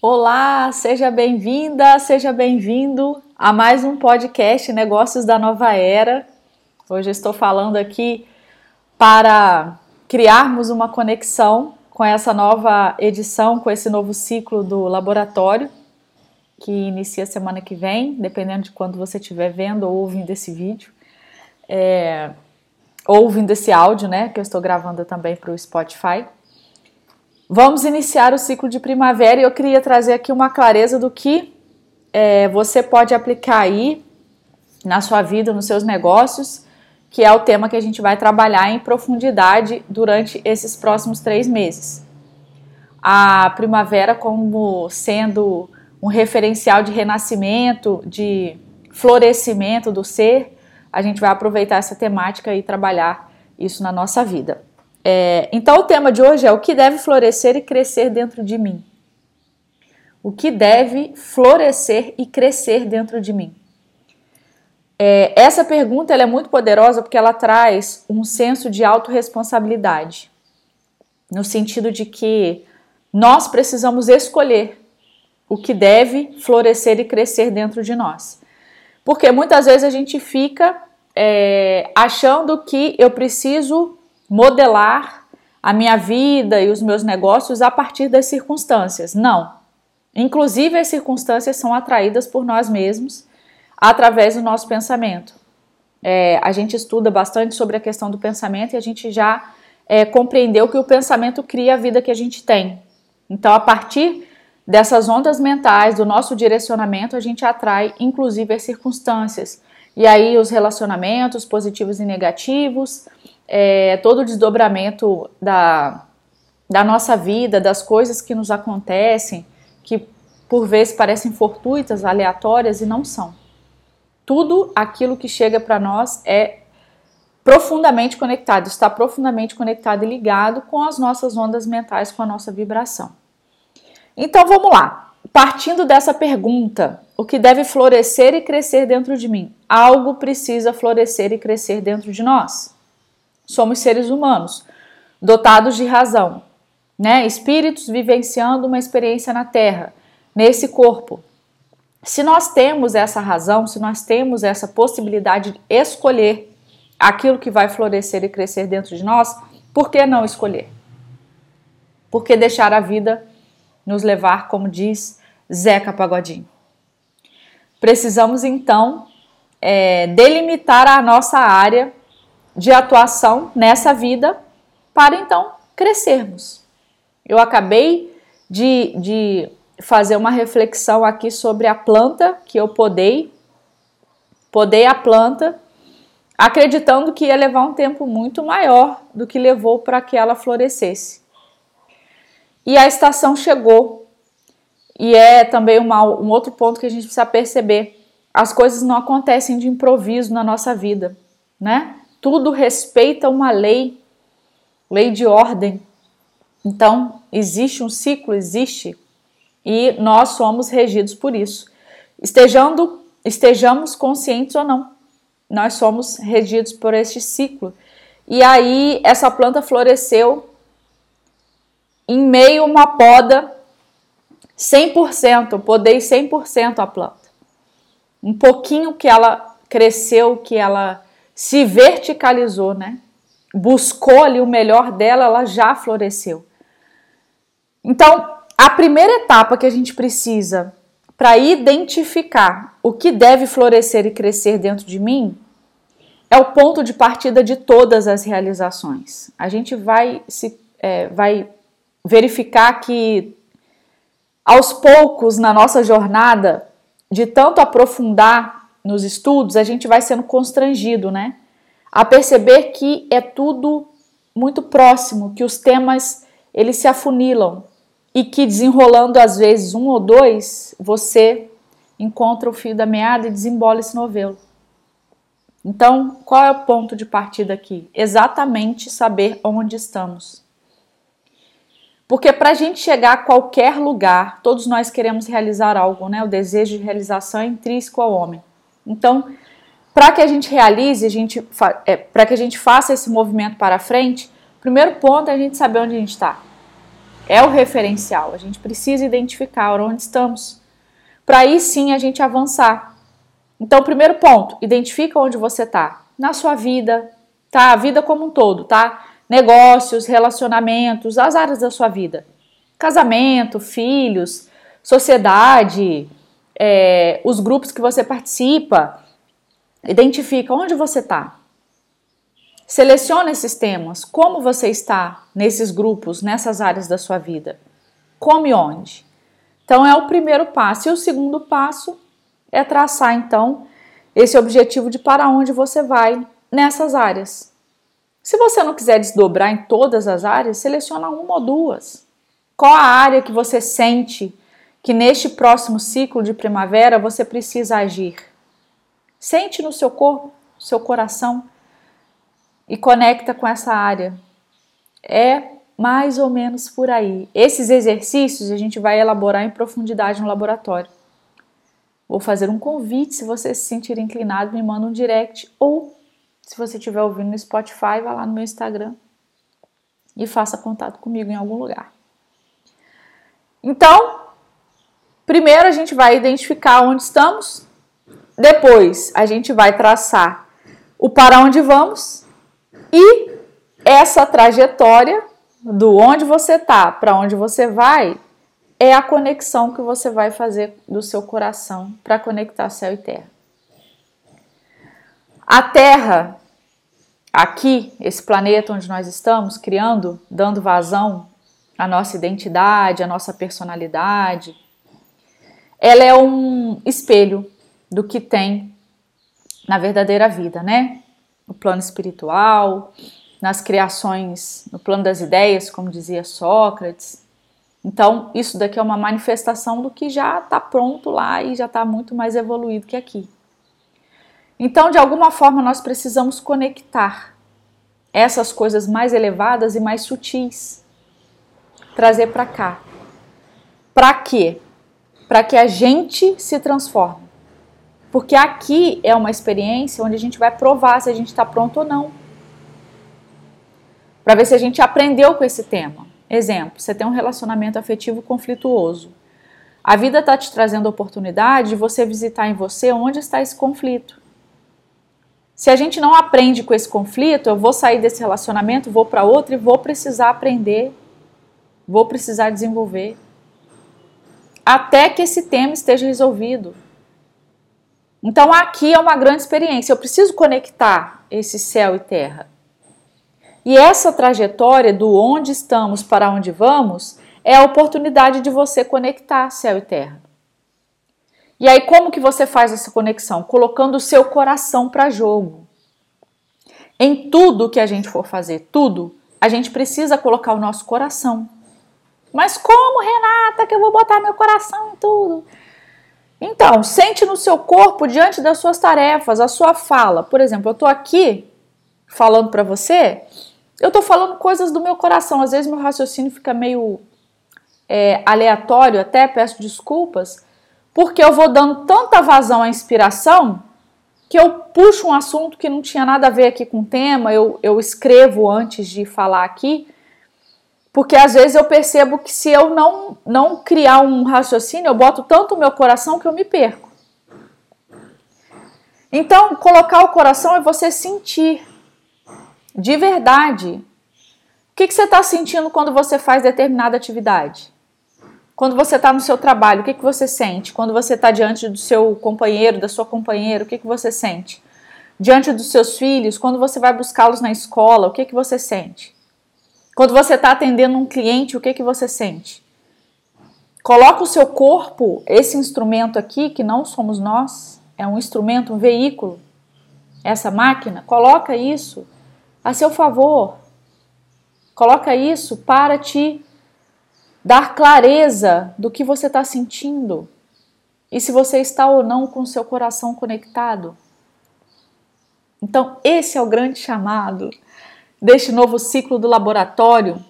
Olá, seja bem-vinda, seja bem-vindo a mais um podcast Negócios da Nova Era. Hoje estou falando aqui para criarmos uma conexão com essa nova edição, com esse novo ciclo do laboratório, que inicia semana que vem, dependendo de quando você estiver vendo ou ouvindo esse vídeo. É, ou ouvindo esse áudio, né? Que eu estou gravando também para o Spotify. Vamos iniciar o ciclo de primavera e eu queria trazer aqui uma clareza do que é, você pode aplicar aí na sua vida, nos seus negócios, que é o tema que a gente vai trabalhar em profundidade durante esses próximos três meses. A primavera como sendo um referencial de renascimento, de florescimento do ser, a gente vai aproveitar essa temática e trabalhar isso na nossa vida. É, então, o tema de hoje é o que deve florescer e crescer dentro de mim. O que deve florescer e crescer dentro de mim? É, essa pergunta é muito poderosa porque ela traz um senso de autorresponsabilidade, no sentido de que nós precisamos escolher o que deve florescer e crescer dentro de nós. Porque muitas vezes a gente fica é, achando que eu preciso modelar a minha vida e os meus negócios a partir das circunstâncias. Não. Inclusive, as circunstâncias são atraídas por nós mesmos através do nosso pensamento. É, a gente estuda bastante sobre a questão do pensamento e a gente já é, compreendeu que o pensamento cria a vida que a gente tem. Então, a partir dessas ondas mentais, do nosso direcionamento, a gente atrai inclusive as circunstâncias. E aí, os relacionamentos positivos e negativos, é, todo o desdobramento da, da nossa vida, das coisas que nos acontecem, que por vezes parecem fortuitas, aleatórias e não são. Tudo aquilo que chega para nós é profundamente conectado, está profundamente conectado e ligado com as nossas ondas mentais, com a nossa vibração. Então vamos lá. Partindo dessa pergunta, o que deve florescer e crescer dentro de mim? Algo precisa florescer e crescer dentro de nós. Somos seres humanos, dotados de razão, né? Espíritos vivenciando uma experiência na Terra, nesse corpo. Se nós temos essa razão, se nós temos essa possibilidade de escolher aquilo que vai florescer e crescer dentro de nós, por que não escolher? Por que deixar a vida nos levar, como diz Zeca Pagodinho? Precisamos então é, delimitar a nossa área de atuação nessa vida para então crescermos. Eu acabei de, de fazer uma reflexão aqui sobre a planta que eu podei, podei a planta, acreditando que ia levar um tempo muito maior do que levou para que ela florescesse. E a estação chegou. E é também uma, um outro ponto que a gente precisa perceber. As coisas não acontecem de improviso na nossa vida, né? Tudo respeita uma lei, lei de ordem. Então, existe um ciclo, existe, e nós somos regidos por isso. Estejando, estejamos conscientes ou não, nós somos regidos por este ciclo. E aí, essa planta floresceu em meio a uma poda 100%, eu podei 100% a planta. Um pouquinho que ela cresceu, que ela se verticalizou, né? Buscou ali o melhor dela, ela já floresceu. Então, a primeira etapa que a gente precisa para identificar o que deve florescer e crescer dentro de mim é o ponto de partida de todas as realizações. A gente vai se é, vai verificar que aos poucos na nossa jornada de tanto aprofundar nos estudos, a gente vai sendo constrangido, né? A perceber que é tudo muito próximo, que os temas eles se afunilam e que desenrolando às vezes um ou dois, você encontra o fio da meada e desembola esse novelo. Então, qual é o ponto de partida aqui? Exatamente saber onde estamos. Porque para a gente chegar a qualquer lugar, todos nós queremos realizar algo, né? O desejo de realização é intrínseco ao homem. Então, para que a gente realize, a gente, é, para que a gente faça esse movimento para frente, primeiro ponto é a gente saber onde a gente está. é o referencial. A gente precisa identificar onde estamos, para aí sim a gente avançar. Então, primeiro ponto, identifica onde você está na sua vida, tá? A vida como um todo, tá? Negócios, relacionamentos, as áreas da sua vida, casamento, filhos, sociedade, é, os grupos que você participa. Identifica onde você está. Seleciona esses temas. Como você está nesses grupos, nessas áreas da sua vida? Como e onde? Então é o primeiro passo. E o segundo passo é traçar então esse objetivo de para onde você vai nessas áreas. Se você não quiser desdobrar em todas as áreas, seleciona uma ou duas. Qual a área que você sente que neste próximo ciclo de primavera você precisa agir? Sente no seu corpo, seu coração e conecta com essa área. É mais ou menos por aí. Esses exercícios a gente vai elaborar em profundidade no laboratório. Vou fazer um convite, se você se sentir inclinado, me manda um direct ou se você estiver ouvindo no Spotify, vá lá no meu Instagram e faça contato comigo em algum lugar. Então, primeiro a gente vai identificar onde estamos, depois a gente vai traçar o para onde vamos e essa trajetória do onde você está para onde você vai é a conexão que você vai fazer do seu coração para conectar céu e terra. A Terra, aqui, esse planeta onde nós estamos criando, dando vazão à nossa identidade, à nossa personalidade, ela é um espelho do que tem na verdadeira vida, né? No plano espiritual, nas criações, no plano das ideias, como dizia Sócrates. Então, isso daqui é uma manifestação do que já está pronto lá e já está muito mais evoluído que aqui. Então, de alguma forma, nós precisamos conectar essas coisas mais elevadas e mais sutis, trazer para cá. Para quê? Para que a gente se transforme. Porque aqui é uma experiência onde a gente vai provar se a gente está pronto ou não. Para ver se a gente aprendeu com esse tema. Exemplo: você tem um relacionamento afetivo conflituoso. A vida está te trazendo a oportunidade de você visitar em você onde está esse conflito. Se a gente não aprende com esse conflito, eu vou sair desse relacionamento, vou para outro e vou precisar aprender, vou precisar desenvolver. Até que esse tema esteja resolvido. Então aqui é uma grande experiência. Eu preciso conectar esse céu e terra. E essa trajetória do onde estamos para onde vamos é a oportunidade de você conectar céu e terra. E aí, como que você faz essa conexão? Colocando o seu coração para jogo. Em tudo que a gente for fazer, tudo, a gente precisa colocar o nosso coração. Mas como, Renata, que eu vou botar meu coração em tudo? Então, sente no seu corpo diante das suas tarefas, a sua fala. Por exemplo, eu estou aqui falando para você, eu estou falando coisas do meu coração. Às vezes meu raciocínio fica meio é, aleatório, até peço desculpas, porque eu vou dando tanta vazão à inspiração que eu puxo um assunto que não tinha nada a ver aqui com o tema, eu, eu escrevo antes de falar aqui, porque às vezes eu percebo que se eu não, não criar um raciocínio, eu boto tanto o meu coração que eu me perco. Então, colocar o coração é você sentir de verdade. O que, que você está sentindo quando você faz determinada atividade? Quando você está no seu trabalho, o que, que você sente? Quando você está diante do seu companheiro, da sua companheira, o que, que você sente? Diante dos seus filhos, quando você vai buscá-los na escola, o que, que você sente? Quando você está atendendo um cliente, o que, que você sente? Coloca o seu corpo, esse instrumento aqui, que não somos nós, é um instrumento, um veículo, essa máquina, coloca isso a seu favor. Coloca isso para te dar clareza do que você está sentindo e se você está ou não com o seu coração conectado. Então, esse é o grande chamado deste novo ciclo do laboratório.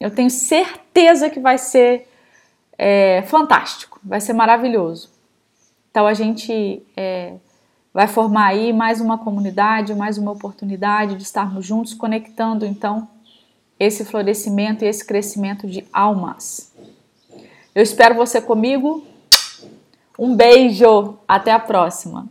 Eu tenho certeza que vai ser é, fantástico, vai ser maravilhoso. Então, a gente é, vai formar aí mais uma comunidade, mais uma oportunidade de estarmos juntos, conectando então esse florescimento e esse crescimento de almas. Eu espero você comigo. Um beijo, até a próxima.